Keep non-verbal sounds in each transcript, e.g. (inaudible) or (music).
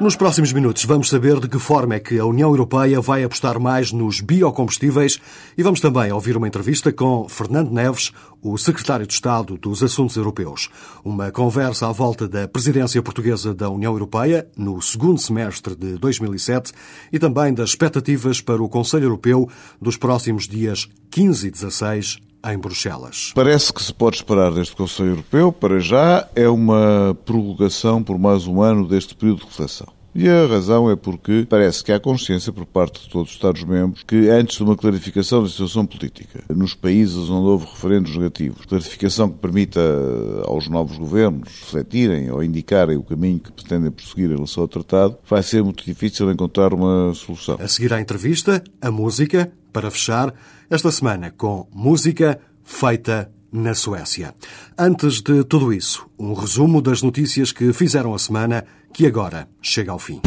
Nos próximos minutos vamos saber de que forma é que a União Europeia vai apostar mais nos biocombustíveis e vamos também ouvir uma entrevista com Fernando Neves, o secretário de Estado dos Assuntos Europeus. Uma conversa à volta da presidência portuguesa da União Europeia no segundo semestre de 2007 e também das expectativas para o Conselho Europeu dos próximos dias 15 e 16 em Bruxelas. Parece que se pode esperar deste Conselho Europeu, para já, é uma prorrogação por mais um ano deste período de reflexão. E a razão é porque parece que há consciência por parte de todos os Estados-membros que, antes de uma clarificação da situação política, nos países onde houve referendos negativos, clarificação que permita aos novos governos refletirem ou indicarem o caminho que pretendem prosseguir em relação ao tratado, vai ser muito difícil encontrar uma solução. A seguir à entrevista, a música, para fechar, esta semana com música feita na Suécia. Antes de tudo isso, um resumo das notícias que fizeram a semana que agora chega ao fim.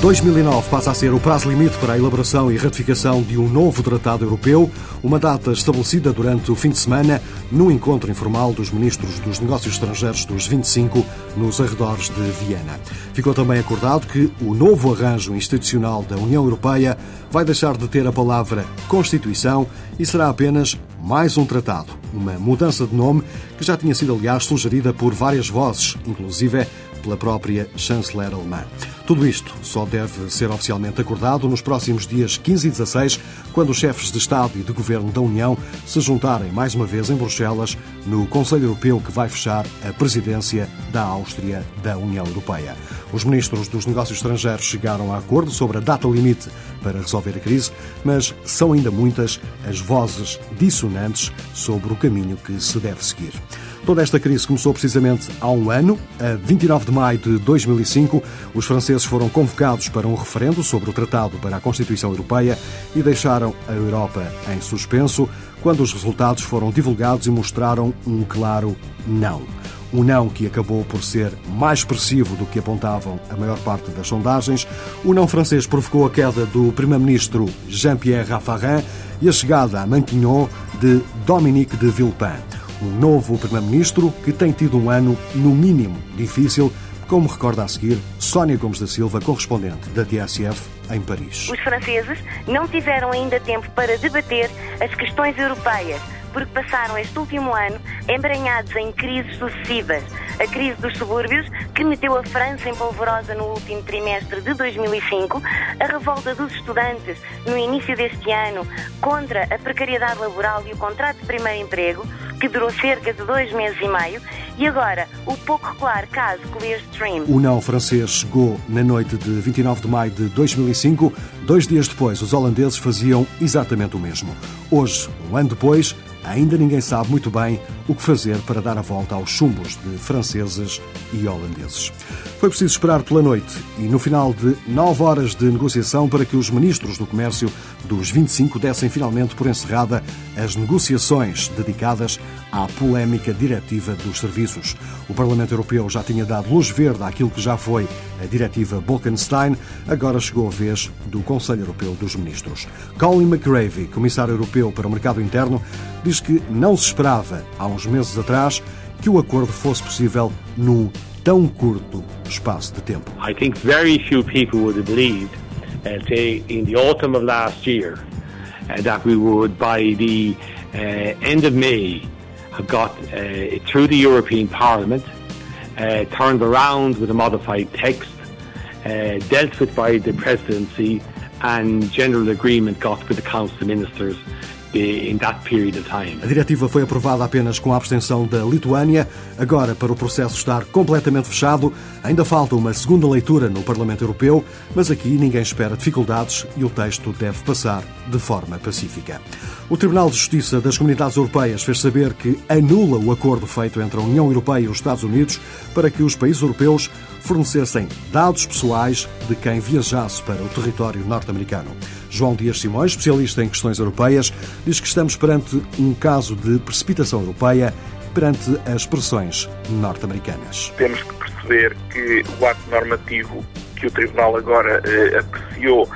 2009 passa a ser o prazo limite para a elaboração e ratificação de um novo tratado europeu, uma data estabelecida durante o fim de semana no encontro informal dos ministros dos negócios estrangeiros dos 25 nos arredores de Viena. Ficou também acordado que o novo arranjo institucional da União Europeia vai deixar de ter a palavra Constituição e será apenas mais um tratado, uma mudança de nome que já tinha sido, aliás, sugerida por várias vozes, inclusive pela própria chanceler alemã. Tudo isto só deve ser oficialmente acordado nos próximos dias 15 e 16, quando os chefes de Estado e de Governo da União se juntarem mais uma vez em Bruxelas no Conselho Europeu que vai fechar a presidência da Áustria da União Europeia. Os ministros dos Negócios Estrangeiros chegaram a acordo sobre a data limite para resolver a crise, mas são ainda muitas as vozes dissonantes sobre o caminho que se deve seguir. Toda esta crise começou precisamente há um ano. A 29 de maio de 2005, os franceses foram convocados para um referendo sobre o Tratado para a Constituição Europeia e deixaram a Europa em suspenso quando os resultados foram divulgados e mostraram um claro não. Um não que acabou por ser mais expressivo do que apontavam a maior parte das sondagens. O não francês provocou a queda do primeiro-ministro Jean-Pierre Raffarin e a chegada a Matignon de Dominique de Villepin um novo Primeiro-Ministro que tem tido um ano, no mínimo, difícil, como recorda a seguir Sónia Gomes da Silva, correspondente da TSF em Paris. Os franceses não tiveram ainda tempo para debater as questões europeias, porque passaram este último ano embranhados em crises sucessivas. A crise dos subúrbios, que meteu a França em polvorosa no último trimestre de 2005, a revolta dos estudantes no início deste ano contra a precariedade laboral e o contrato de primeiro emprego, que durou cerca de dois meses e meio, e agora o pouco claro caso Clearstream. O não francês chegou na noite de 29 de maio de 2005. Dois dias depois, os holandeses faziam exatamente o mesmo. Hoje, um ano depois, ainda ninguém sabe muito bem o que fazer para dar a volta aos chumbos de franceses e holandeses. Foi preciso esperar pela noite e no final de nove horas de negociação para que os ministros do comércio dos 25 dessem finalmente por encerrada as negociações dedicadas à polémica diretiva dos serviços. O Parlamento Europeu já tinha dado luz verde àquilo que já foi a diretiva Bolkenstein, agora chegou a vez do Conselho Europeu dos Ministros. Colin McRavey, comissário europeu para o mercado interno, diz que não se esperava, há uns meses atrás, que o acordo fosse possível num tão curto espaço de tempo. I think very few people would have believed, uh, say, in the autumn of last year, uh, that we would, by the uh, end of May, have got uh, through the European Parliament, uh, turned around with a modified text, uh, dealt with by the presidency, and general agreement got with the council ministers a diretiva foi aprovada apenas com a abstenção da Lituânia. Agora, para o processo estar completamente fechado, ainda falta uma segunda leitura no Parlamento Europeu, mas aqui ninguém espera dificuldades e o texto deve passar de forma pacífica. O Tribunal de Justiça das Comunidades Europeias fez saber que anula o acordo feito entre a União Europeia e os Estados Unidos para que os países europeus fornecessem dados pessoais de quem viajasse para o território norte-americano. João Dias Simões, especialista em questões europeias, diz que estamos perante um caso de precipitação europeia perante as pressões norte-americanas. Temos que perceber que o ato normativo que o Tribunal agora eh, apreciou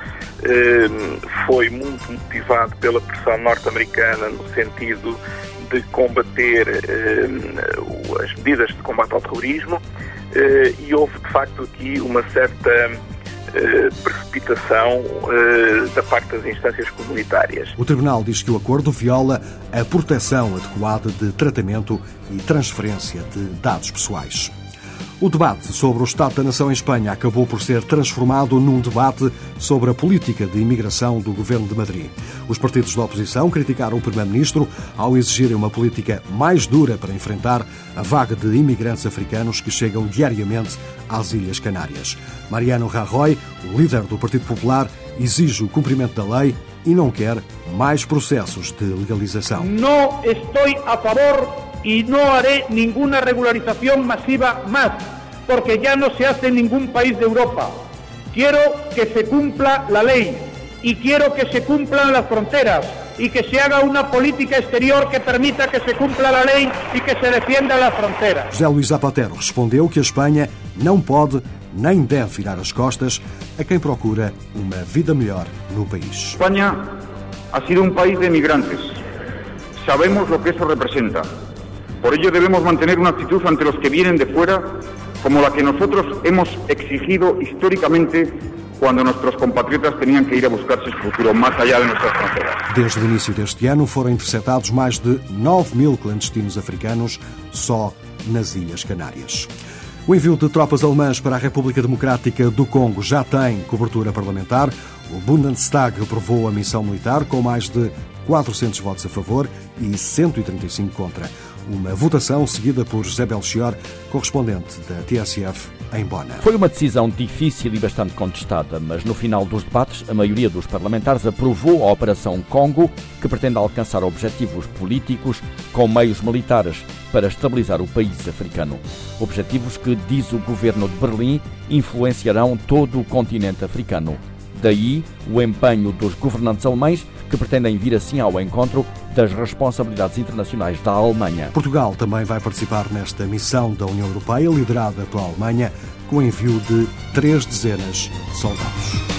foi muito motivado pela pressão norte-americana no sentido de combater as medidas de combate ao terrorismo e houve de facto aqui uma certa eh, precipitação eh, da parte das instâncias comunitárias. O Tribunal diz que o acordo viola a proteção adequada de tratamento e transferência de dados pessoais. O debate sobre o Estado da Nação em Espanha acabou por ser transformado num debate sobre a política de imigração do governo de Madrid. Os partidos da oposição criticaram o Primeiro-Ministro ao exigirem uma política mais dura para enfrentar a vaga de imigrantes africanos que chegam diariamente às Ilhas Canárias. Mariano Rajoy, o líder do Partido Popular, exige o cumprimento da lei e não quer mais processos de legalização. Não estou a favor y no haré ninguna regularización masiva más, porque ya no se hace en ningún país de Europa. Quiero que se cumpla la ley y quiero que se cumplan las fronteras y que se haga una política exterior que permita que se cumpla la lei e que se defienda las fronteras. José Luís Zapatero respondeu que a Espanha não pode nem deve virar as costas a quem procura uma vida melhor no país. Espanha ha sido un país de migrantes. Sabemos lo que eso representa. Por ello debemos mantener una actitud ante los que vienen de fuera como la que nosotros hemos exigido históricamente quando nossos compatriotas tinham que ir a buscar-se o futuro mais allá de nossas fronteiras. Desde o início deste ano foram interceptados mais de 9 mil clandestinos africanos só nas Ilhas Canárias. O envio de tropas alemãs para a República Democrática do Congo já tem cobertura parlamentar. O Bundestag aprovou a missão militar com mais de 400 votos a favor e 135 contra uma votação seguida por José Belchior, correspondente da TSF em Bona. Foi uma decisão difícil e bastante contestada, mas no final dos debates, a maioria dos parlamentares aprovou a Operação Congo, que pretende alcançar objetivos políticos com meios militares para estabilizar o país africano. Objetivos que, diz o governo de Berlim, influenciarão todo o continente africano. Daí o empenho dos governantes alemães que pretendem vir assim ao encontro das responsabilidades internacionais da Alemanha. Portugal também vai participar nesta missão da União Europeia, liderada pela Alemanha, com o envio de três dezenas de soldados.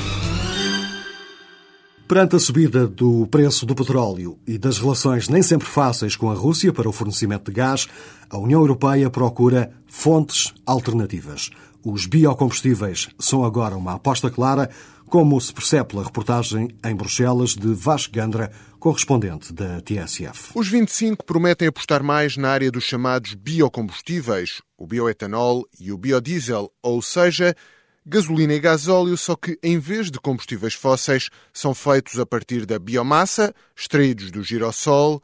Perante a subida do preço do petróleo e das relações nem sempre fáceis com a Rússia para o fornecimento de gás, a União Europeia procura fontes alternativas. Os biocombustíveis são agora uma aposta clara como se percebe pela reportagem em Bruxelas de Vasco Gandra, correspondente da TSF. Os 25 prometem apostar mais na área dos chamados biocombustíveis, o bioetanol e o biodiesel, ou seja, gasolina e gasóleo, só que em vez de combustíveis fósseis, são feitos a partir da biomassa, extraídos do girassol,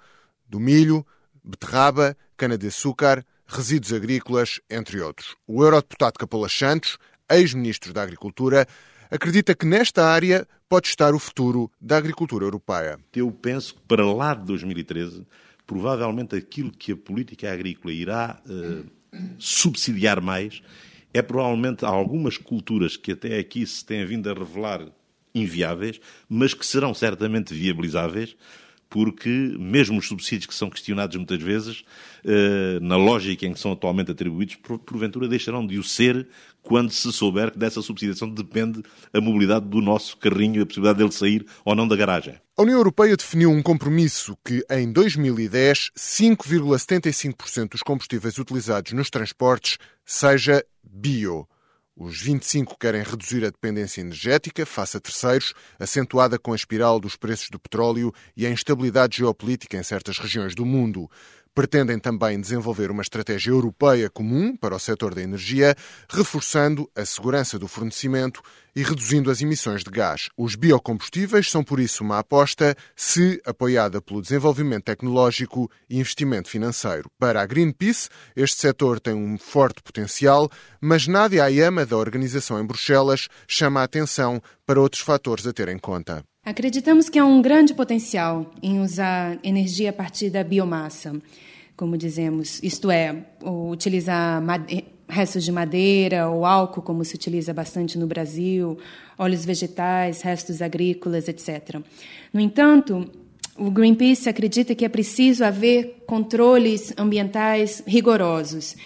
do milho, beterraba, cana-de-açúcar, resíduos agrícolas, entre outros. O eurodeputado Capola Santos, ex-ministro da Agricultura, acredita que nesta área pode estar o futuro da agricultura europeia. Eu penso que para lá de 2013, provavelmente aquilo que a política agrícola irá uh, subsidiar mais é provavelmente algumas culturas que até aqui se têm vindo a revelar inviáveis, mas que serão certamente viabilizáveis porque mesmo os subsídios que são questionados muitas vezes, eh, na lógica em que são atualmente atribuídos, porventura deixarão de o ser quando se souber que dessa subsidiação depende a mobilidade do nosso carrinho e a possibilidade dele sair ou não da garagem. A União Europeia definiu um compromisso que, em 2010, 5,75% dos combustíveis utilizados nos transportes seja bio. Os 25 querem reduzir a dependência energética face a terceiros, acentuada com a espiral dos preços do petróleo e a instabilidade geopolítica em certas regiões do mundo. Pretendem também desenvolver uma estratégia europeia comum para o setor da energia, reforçando a segurança do fornecimento e reduzindo as emissões de gás. Os biocombustíveis são, por isso, uma aposta se apoiada pelo desenvolvimento tecnológico e investimento financeiro. Para a Greenpeace, este setor tem um forte potencial, mas Nadia Ayama, da organização em Bruxelas, chama a atenção para outros fatores a ter em conta. Acreditamos que há um grande potencial em usar energia a partir da biomassa, como dizemos, isto é, utilizar restos de madeira ou álcool, como se utiliza bastante no Brasil, óleos vegetais, restos agrícolas, etc. No entanto, o Greenpeace acredita que é preciso haver controles ambientais rigorosos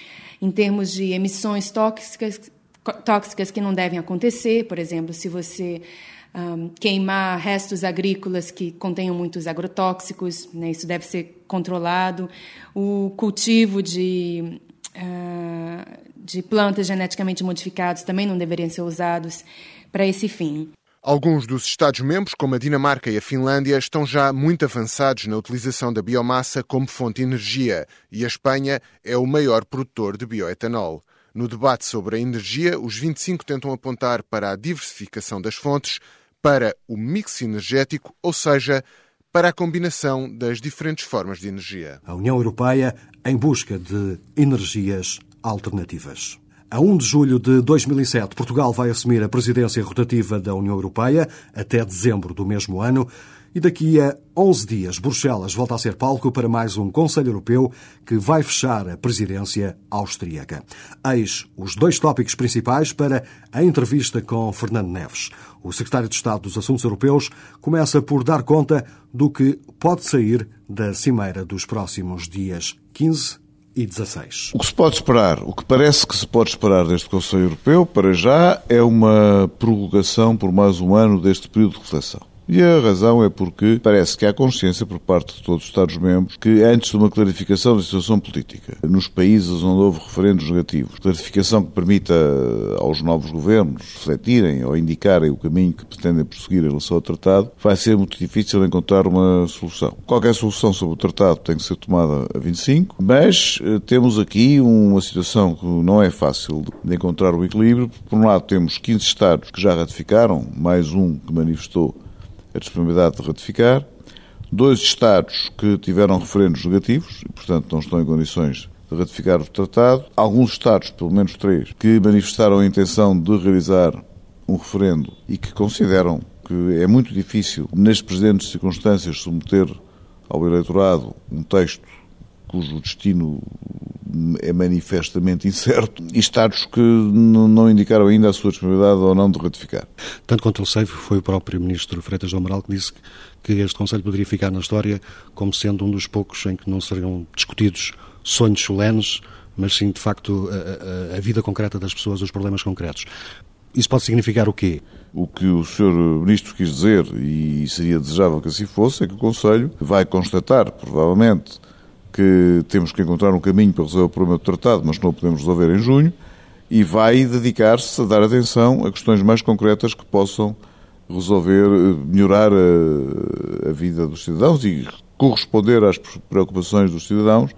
em termos de emissões tóxicas, tóxicas que não devem acontecer. Por exemplo, se você um, queimar restos agrícolas que contenham muitos agrotóxicos, né, isso deve ser controlado, o cultivo de, uh, de plantas geneticamente modificadas também não deveriam ser usados para esse fim. Alguns dos Estados-membros, como a Dinamarca e a Finlândia, estão já muito avançados na utilização da biomassa como fonte de energia e a Espanha é o maior produtor de bioetanol. No debate sobre a energia, os 25 tentam apontar para a diversificação das fontes, para o mix energético, ou seja, para a combinação das diferentes formas de energia. A União Europeia em busca de energias alternativas. A 1 de julho de 2007, Portugal vai assumir a presidência rotativa da União Europeia até dezembro do mesmo ano. E daqui a 11 dias, Bruxelas volta a ser palco para mais um Conselho Europeu que vai fechar a presidência austríaca. Eis os dois tópicos principais para a entrevista com Fernando Neves. O secretário de Estado dos Assuntos Europeus começa por dar conta do que pode sair da cimeira dos próximos dias 15 e 16. O que se pode esperar, o que parece que se pode esperar deste Conselho Europeu, para já, é uma prorrogação por mais um ano deste período de reflexão. E a razão é porque parece que há consciência por parte de todos os Estados-membros que antes de uma clarificação da situação política nos países onde houve referendos negativos, clarificação que permita aos novos governos refletirem ou indicarem o caminho que pretendem prosseguir em relação ao tratado, vai ser muito difícil encontrar uma solução. Qualquer solução sobre o tratado tem que ser tomada a 25, mas eh, temos aqui uma situação que não é fácil de encontrar o equilíbrio. Por um lado, temos 15 Estados que já ratificaram, mais um que manifestou a disponibilidade de ratificar, dois Estados que tiveram referendos negativos e, portanto, não estão em condições de ratificar o tratado, alguns Estados, pelo menos três, que manifestaram a intenção de realizar um referendo e que consideram que é muito difícil, nas presentes circunstâncias, submeter ao eleitorado um texto cujo destino é manifestamente incerto, e Estados que não indicaram ainda a sua disponibilidade ou não de ratificar. Tanto quanto eu sei, foi o próprio Ministro Freitas do Amaral que disse que este Conselho poderia ficar na história como sendo um dos poucos em que não seriam discutidos sonhos solenes, mas sim, de facto, a, a, a vida concreta das pessoas, os problemas concretos. Isso pode significar o quê? O que o Sr. Ministro quis dizer, e seria desejável que assim fosse, é que o Conselho vai constatar, provavelmente, que temos que encontrar um caminho para resolver o problema do tratado, mas não o podemos resolver em junho, e vai dedicar-se a dar atenção a questões mais concretas que possam resolver, eh, melhorar a, a vida dos cidadãos e corresponder às preocupações dos cidadãos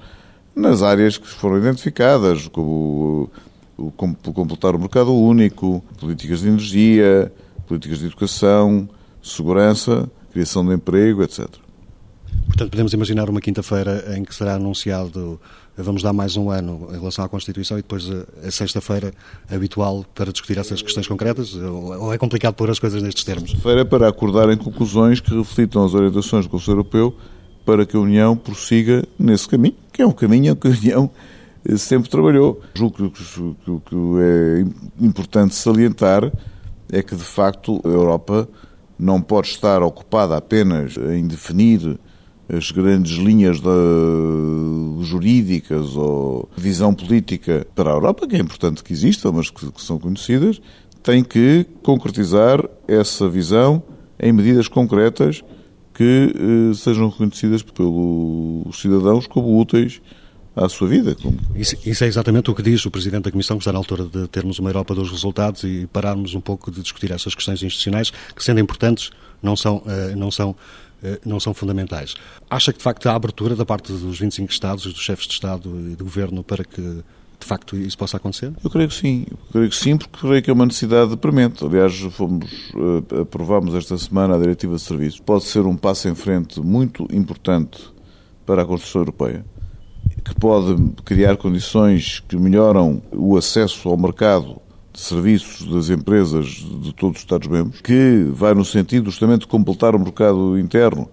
nas áreas que foram identificadas, como o, o completar o mercado único, políticas de energia, políticas de educação, segurança, criação de emprego, etc. Portanto, podemos imaginar uma quinta-feira em que será anunciado vamos dar mais um ano em relação à Constituição e depois a, a sexta-feira habitual para discutir essas questões concretas? Ou é complicado pôr as coisas nestes termos? Feira para acordarem conclusões que reflitam as orientações do Conselho Europeu para que a União prossiga nesse caminho, que é um caminho que a União sempre trabalhou. Julgo que o que é importante salientar é que, de facto, a Europa não pode estar ocupada apenas em definir as grandes linhas da, jurídicas ou visão política para a Europa, que é importante que existam, mas que, que são conhecidas, tem que concretizar essa visão em medidas concretas que eh, sejam reconhecidas pelos cidadãos como úteis à sua vida. Isso, isso, é exatamente o que diz o Presidente da Comissão, que está na altura de termos uma Europa dos resultados e pararmos um pouco de discutir essas questões institucionais, que sendo importantes, não são, eh, não são não são fundamentais. Acha que, de facto, há abertura da parte dos 25 Estados, dos chefes de Estado e de Governo para que, de facto, isso possa acontecer? Eu creio que sim. Eu creio que sim, porque creio que é uma necessidade premente. Aliás, fomos, uh, aprovámos esta semana a Diretiva de Serviços. Pode ser um passo em frente muito importante para a construção europeia, que pode criar condições que melhoram o acesso ao mercado de serviços das empresas de todos os Estados-membros, que vai no sentido justamente de completar o mercado interno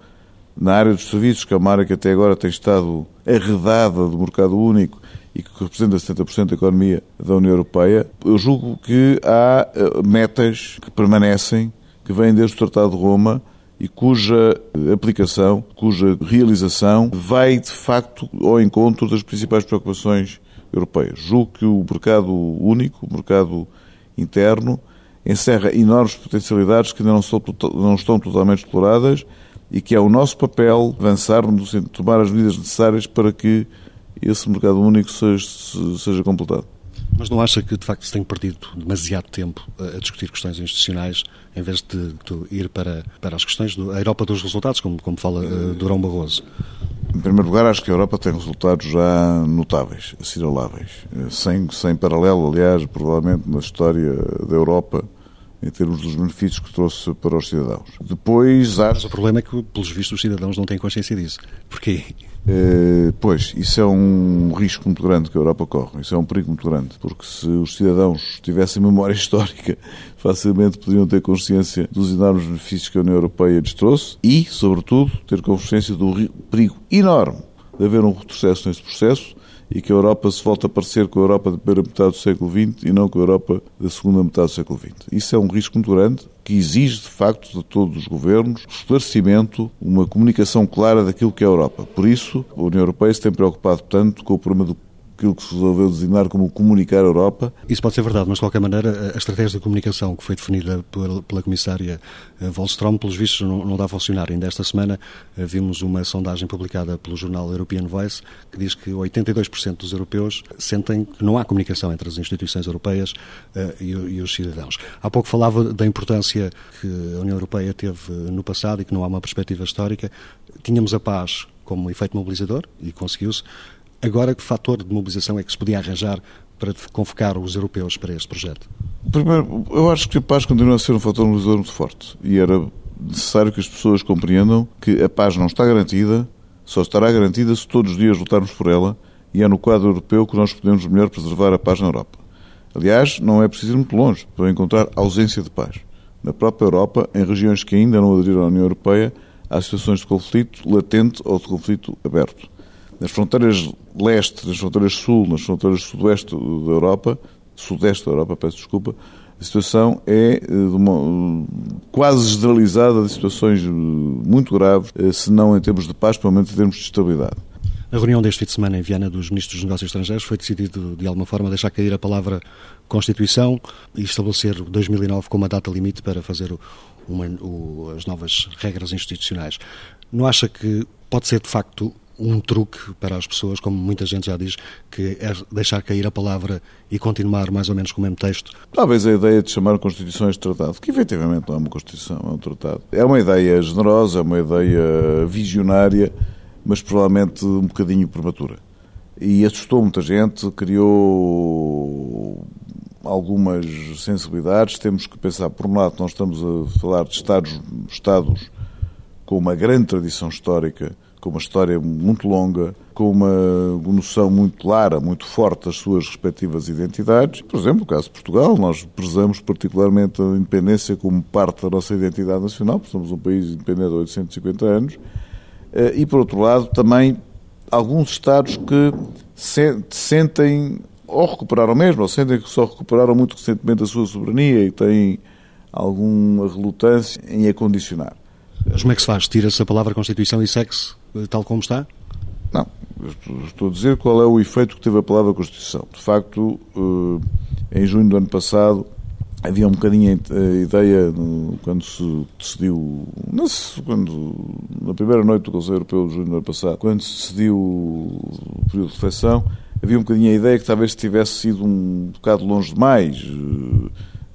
na área dos serviços, que é uma área que até agora tem estado arredada do mercado único e que representa 70% da economia da União Europeia, eu julgo que há eh, metas que permanecem, que vêm desde o Tratado de Roma e cuja aplicação, cuja realização vai de facto ao encontro das principais preocupações europeias. Julgo que o mercado único, o mercado interno, encerra enormes potencialidades que ainda não, são, não estão totalmente exploradas e que é o nosso papel avançar no sentido de tomar as medidas necessárias para que esse mercado único seja, seja completado. Mas não acha que, de facto, se tem perdido demasiado tempo a discutir questões institucionais em vez de, de ir para, para as questões da Europa dos resultados, como, como fala uh, Durão Barroso? Em primeiro lugar, acho que a Europa tem resultados já notáveis, assinaláveis, sem, sem paralelo, aliás, provavelmente na história da Europa, em termos dos benefícios que trouxe para os cidadãos. Depois há... Mas o problema é que, pelos vistos, os cidadãos não têm consciência disso. Porquê? Eh, pois, isso é um risco muito grande que a Europa corre, isso é um perigo muito grande, porque se os cidadãos tivessem memória (laughs) histórica, facilmente poderiam ter consciência dos enormes benefícios que a União Europeia lhes trouxe e, sobretudo, ter consciência do perigo enorme de haver um retrocesso nesse processo e que a Europa se volta a parecer com a Europa da primeira metade do século XX e não com a Europa da segunda metade do século XX. Isso é um risco muito grande que exige, de facto, de todos os governos, esclarecimento, uma comunicação clara daquilo que é a Europa. Por isso, a União Europeia se tem preocupado tanto com o problema do aquilo que se resolveu designar como comunicar a Europa. Isso pode ser verdade, mas de qualquer maneira a estratégia de comunicação que foi definida pela, comissária eh, Wallström, pelos vistos, não, dá a funcionar. Ainda esta semana eh, vimos uma sondagem publicada pelo jornal European Voice que diz que 82% dos europeus sentem que não há comunicação entre as instituições europeias uh, e, e, os cidadãos. Há pouco falava da importância que a União Europeia teve no passado e que não há uma perspectiva histórica. Tínhamos a paz como efeito mobilizador e conseguiu-se. Agora, que fator de mobilização é que se podia arranjar para convocar os europeus para este projeto? Primeiro, eu acho que a paz continua a ser um fator mobilizador muito forte e era necessário que as pessoas compreendam que a paz não está garantida, só estará garantida se todos os dias lutarmos por ela e é no quadro europeu que nós podemos melhor preservar a paz na Europa. Aliás, não é preciso ir muito longe para encontrar ausência de paz. Na própria Europa, em regiões que ainda não aderiram à União Europeia, há situações de conflito latente ou de conflito aberto nas fronteiras leste, nas fronteiras sul, nas fronteiras sudoeste da Europa, sudeste da Europa, peço desculpa, a situação é eh, uma, quase generalizada de situações eh, muito graves, eh, se não em termos de paz, pelo menos em termos de estabilidade. Na reunião deste fim de semana em Viana dos Ministros dos Negócios Estrangeiros foi decidido, de alguma forma, deixar cair a palavra Constituição e estabelecer 2009 como a data limite para fazer uma, o, as novas regras institucionais. Não acha que pode ser, de facto, um truque para as pessoas, como muita gente já diz, que é deixar cair a palavra e continuar mais ou menos com o mesmo texto? Talvez a ideia de chamar Constituições de Tratado, que efetivamente não é uma Constituição, é um tratado. É uma ideia generosa, é uma ideia visionária, mas provavelmente um bocadinho prematura. E assustou muita gente, criou algumas sensibilidades. Temos que pensar, por um lado, nós estamos a falar de Estados, Estados com uma grande tradição histórica com uma história muito longa, com uma noção muito clara, muito forte das suas respectivas identidades. Por exemplo, no caso de Portugal, nós prezamos particularmente a independência como parte da nossa identidade nacional, porque somos um país independente há 850 anos. Eh, e, por outro lado, também alguns Estados que sentem, ou recuperaram mesmo, ou sentem que só recuperaram muito recentemente a sua soberania e têm alguma relutância em a condicionar. Mas como é que se faz? Tira-se a palavra Constituição e segue-se tal como está? Não. Estou a dizer qual é o efeito que teve a palavra Constituição. De facto, eh, em junho do ano passado, havia um bocadinho a ideia, quando se decidiu, quando, na primeira noite do Conselho Europeu de junho do ano passado, quando se decidiu o período de reflexão, havia um bocadinho a ideia que talvez tivesse sido um bocado longe demais,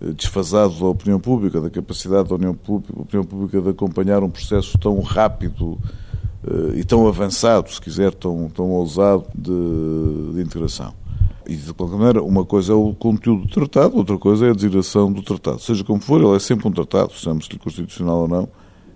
eh, desfasado da opinião pública, da capacidade da opinião pública de acompanhar um processo tão rápido eh, e tão avançado, se quiser, tão, tão ousado de, de integração. E, de qualquer maneira, uma coisa é o conteúdo do tratado, outra coisa é a designação do tratado. Seja como for, ele é sempre um tratado, chame-se-lhe constitucional ou não,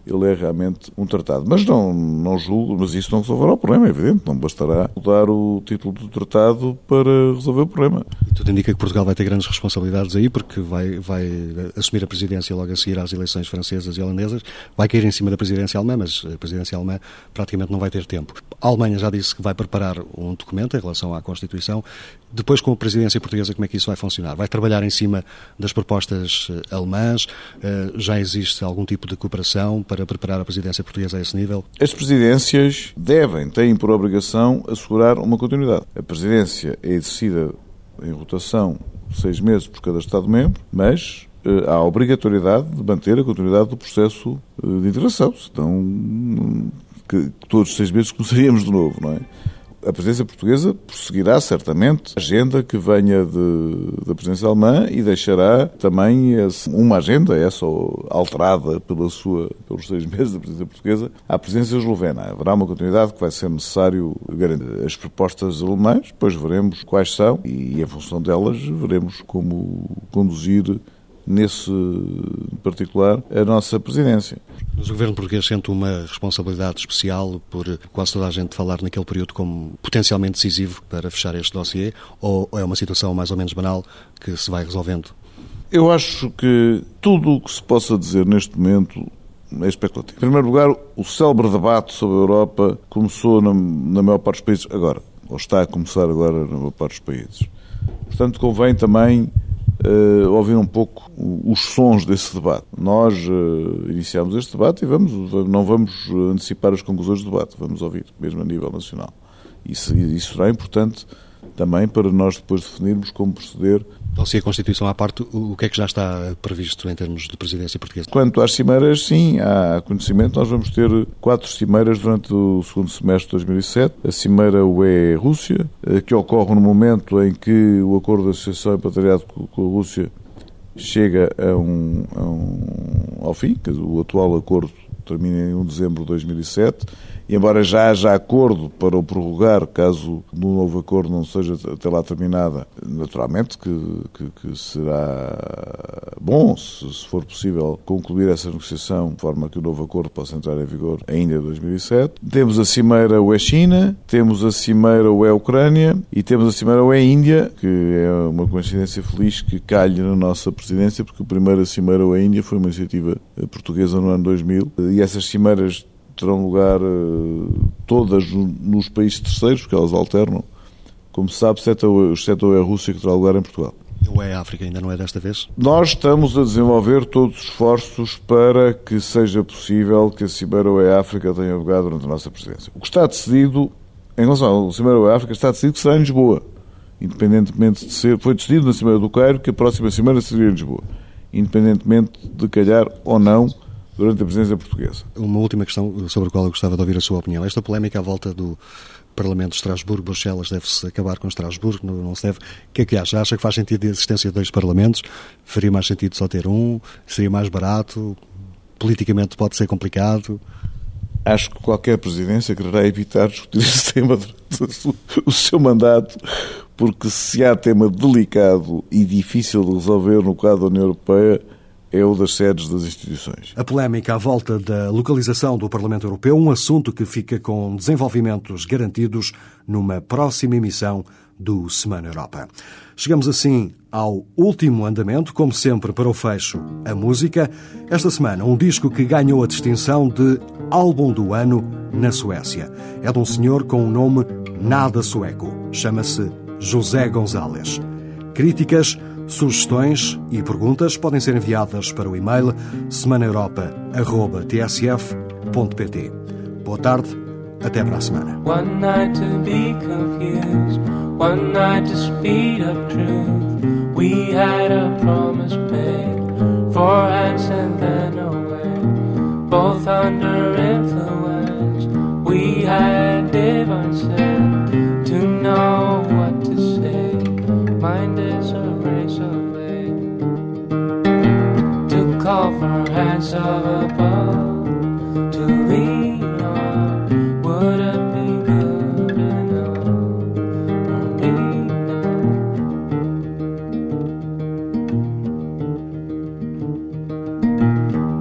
ele é realmente um tratado. Mas não, não julgo, mas isso não resolverá o problema, é evidente. Não bastará mudar o título do tratado para resolver o problema. Tudo indica que Portugal vai ter grandes responsabilidades aí, porque vai, vai assumir a presidência logo a seguir às eleições francesas e holandesas. Vai cair em cima da presidência alemã, mas a presidência alemã praticamente não vai ter tempo. A Alemanha já disse que vai preparar um documento em relação à Constituição. Depois, com a presidência portuguesa, como é que isso vai funcionar? Vai trabalhar em cima das propostas eh, alemãs? Eh, já existe algum tipo de cooperação? para preparar a presidência portuguesa a esse nível? As presidências devem, têm por obrigação assegurar uma continuidade. A presidência é exercida em rotação seis meses por cada Estado-membro, mas eh, há a obrigatoriedade de manter a continuidade do processo eh, de integração, senão que todos os seis meses começaríamos de novo, não é? A presidência portuguesa prosseguirá certamente a agenda que venha de, da presidência alemã e deixará também esse, uma agenda, essa alterada pela sua, pelos seis (laughs) meses da presidência portuguesa, à presidência eslovena. Haverá uma continuidade que vai ser necessário garantir. As propostas alemãs, depois veremos quais são e, em função delas, veremos como conduzir nesse particular a nossa presidência. Mas o governo português sente uma responsabilidade especial por quase toda a gente falar naquele período como potencialmente decisivo para fechar este dossiê ou é uma situação mais ou menos banal que se vai resolvendo? Eu acho que tudo o que se possa dizer neste momento é especulativo. Em primeiro lugar, o célebre debate sobre a Europa começou na, na maior parte dos países agora, ou está a começar agora na maior parte dos países. Portanto, convém também uh, ouvir um pouco os sons desse debate. Nós uh, iniciamos este debate e vamos, não vamos antecipar as conclusões do debate, vamos ouvir, mesmo a nível nacional. Isso, isso será importante também para nós depois definirmos como proceder. Então, se a Constituição à parte, o que é que já está previsto em termos de presidência portuguesa? Quanto às cimeiras, sim, há conhecimento. Nós vamos ter quatro cimeiras durante o segundo semestre de 2007. A cimeira UE-Rússia, eh, que ocorre no momento em que o acordo de associação e patriado com a Rússia chega a um, a um, ao fim, o atual acordo termina em 1 de dezembro de 2007 e embora já haja acordo para o prorrogar, caso no novo acordo não seja até lá terminada, naturalmente que, que, que será bom, se, se, for possível, concluir essa negociação de forma que o novo acordo possa entrar em vigor ainda em 2007. Temos a cimeira UE-China, temos a cimeira UE-Ucrânia e temos a cimeira UE-Índia, que é uma coincidência feliz que calha na nossa presidência, porque a primeira cimeira UE-Índia foi uma iniciativa portuguesa no ano 2000 e essas cimeiras terão lugar uh, todas nos países terceiros, porque elas alternam. Como se sabe, exceto a Rússia, que terá lugar em Portugal. Ou é a África, ainda não é desta vez? Nós estamos a desenvolver todos os esforços para que seja possível que a Cimeira UE África tenha lugar durante a nossa presidência. O que está decidido, em relação à Cimeira UE África, está decidido que será em Lisboa. Independentemente de ser. Foi decidido na Cimeira do Cairo que a próxima Cimeira seria em Lisboa. Independentemente de calhar ou não durante a presidência portuguesa. Uma última questão sobre a qual eu gostava de ouvir a sua opinião. Esta polémica à volta do Parlamento de Estrasburgo, Bruxelas, deve-se acabar com Estrasburgo, não, não, se deve. O que é que acha? Acha que faz sentido a existência de dois Parlamentos? Faria mais sentido só ter um? Seria mais barato? Politicamente pode ser complicado? Acho que qualquer presidência quererá evitar discutir (laughs) esse tema durante o seu mandato, porque se há tema delicado e difícil de resolver no quadro da União Europeia, é o das sedes das instituições. A polémica à volta da localização do Parlamento Europeu, um assunto que fica com desenvolvimentos garantidos numa próxima emissão do Semana Europa. Chegamos assim ao último andamento, como sempre, para o fecho, a música. Esta semana, um disco que ganhou a distinção de Álbum do Ano na Suécia. É de um senhor com um nome nada sueco. Chama-se José González. Críticas Sugestões e perguntas podem ser enviadas para o e-mail semanaeuropa.tsf.pt. Boa tarde, até para a semana. One night to be confused, one night to speed up truth. We had a promise made for hands and then away, both under influence. We had divine said to know hands of above to lean on. Would it be good enough for me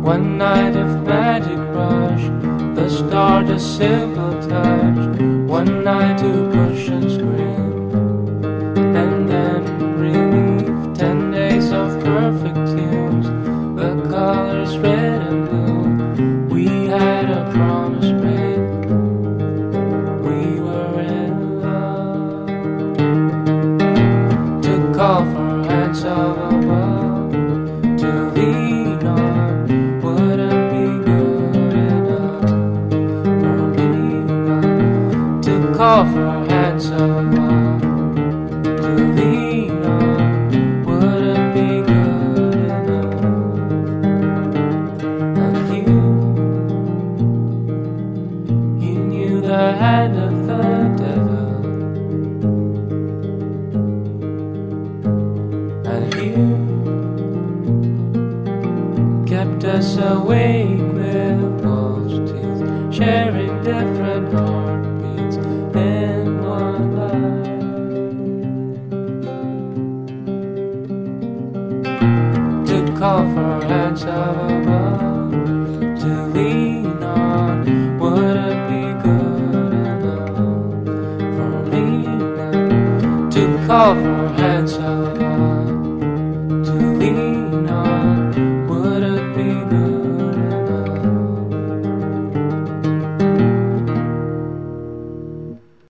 One night of magic rush, the start a simple touch. One night to push and scream, the head of the